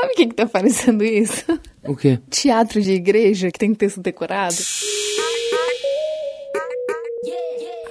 Sabe o que, que tá parecendo isso? O quê? Teatro de igreja que tem texto decorado.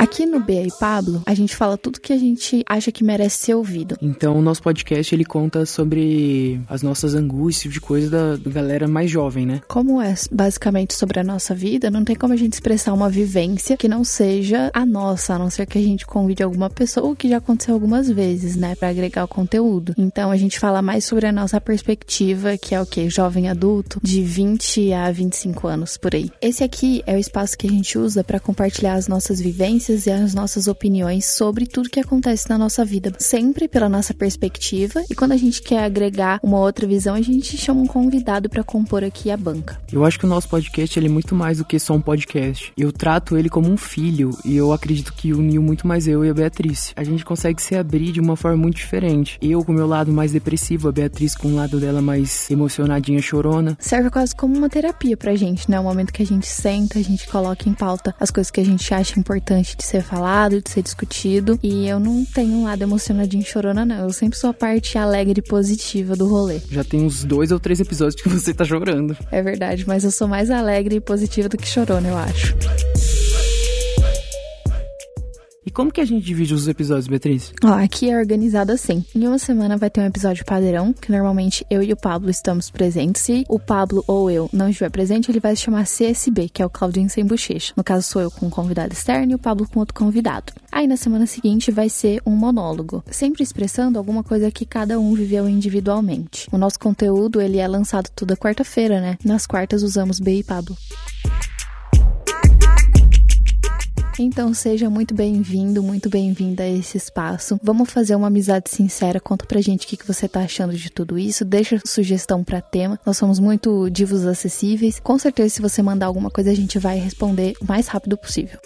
Aqui no Bea e Pablo, a gente fala tudo que a gente acha que merece ser ouvido. Então, o nosso podcast ele conta sobre as nossas angústias, de coisa da, da galera mais jovem, né? Como é basicamente sobre a nossa vida, não tem como a gente expressar uma vivência que não seja a nossa, a não ser que a gente convide alguma pessoa, o que já aconteceu algumas vezes, né, para agregar o conteúdo. Então, a gente fala mais sobre a nossa perspectiva, que é o que? Jovem adulto, de 20 a 25 anos por aí. Esse aqui é o espaço que a gente usa para compartilhar as nossas vivências e as nossas opiniões sobre tudo que acontece na nossa vida, sempre pela nossa perspectiva. E quando a gente quer agregar uma outra visão, a gente chama um convidado para compor aqui a banca. Eu acho que o nosso podcast ele é muito mais do que só um podcast. Eu trato ele como um filho e eu acredito que uniu muito mais eu e a Beatriz. A gente consegue se abrir de uma forma muito diferente. Eu com o meu lado mais depressivo, a Beatriz com o lado dela mais emocionadinha, chorona. Serve quase como uma terapia pra gente, né? O momento que a gente senta, a gente coloca em pauta as coisas que a gente acha importante de ser falado, de ser discutido. E eu não tenho um lado emocionadinho chorona, não. Eu sempre sou a parte alegre e positiva do rolê. Já tem uns dois ou três episódios que você tá chorando. É verdade, mas eu sou mais alegre e positiva do que chorona, eu acho. E como que a gente divide os episódios, Beatriz? Ó, aqui é organizado assim. Em uma semana vai ter um episódio padrão, que normalmente eu e o Pablo estamos presentes. Se o Pablo ou eu não estiver presente, ele vai se chamar CSB, que é o Claudinho Sem Bochecha. No caso, sou eu com um convidado externo e o Pablo com outro convidado. Aí na semana seguinte vai ser um monólogo, sempre expressando alguma coisa que cada um viveu individualmente. O nosso conteúdo, ele é lançado toda quarta-feira, né? Nas quartas usamos B e Pablo. Então seja muito bem-vindo, muito bem-vinda a esse espaço. Vamos fazer uma amizade sincera. Conta pra gente o que, você tá achando de tudo isso. Deixa sugestão para tema. Nós somos muito divos acessíveis. Com certeza, se você mandar alguma coisa, a gente vai responder o mais rápido possível.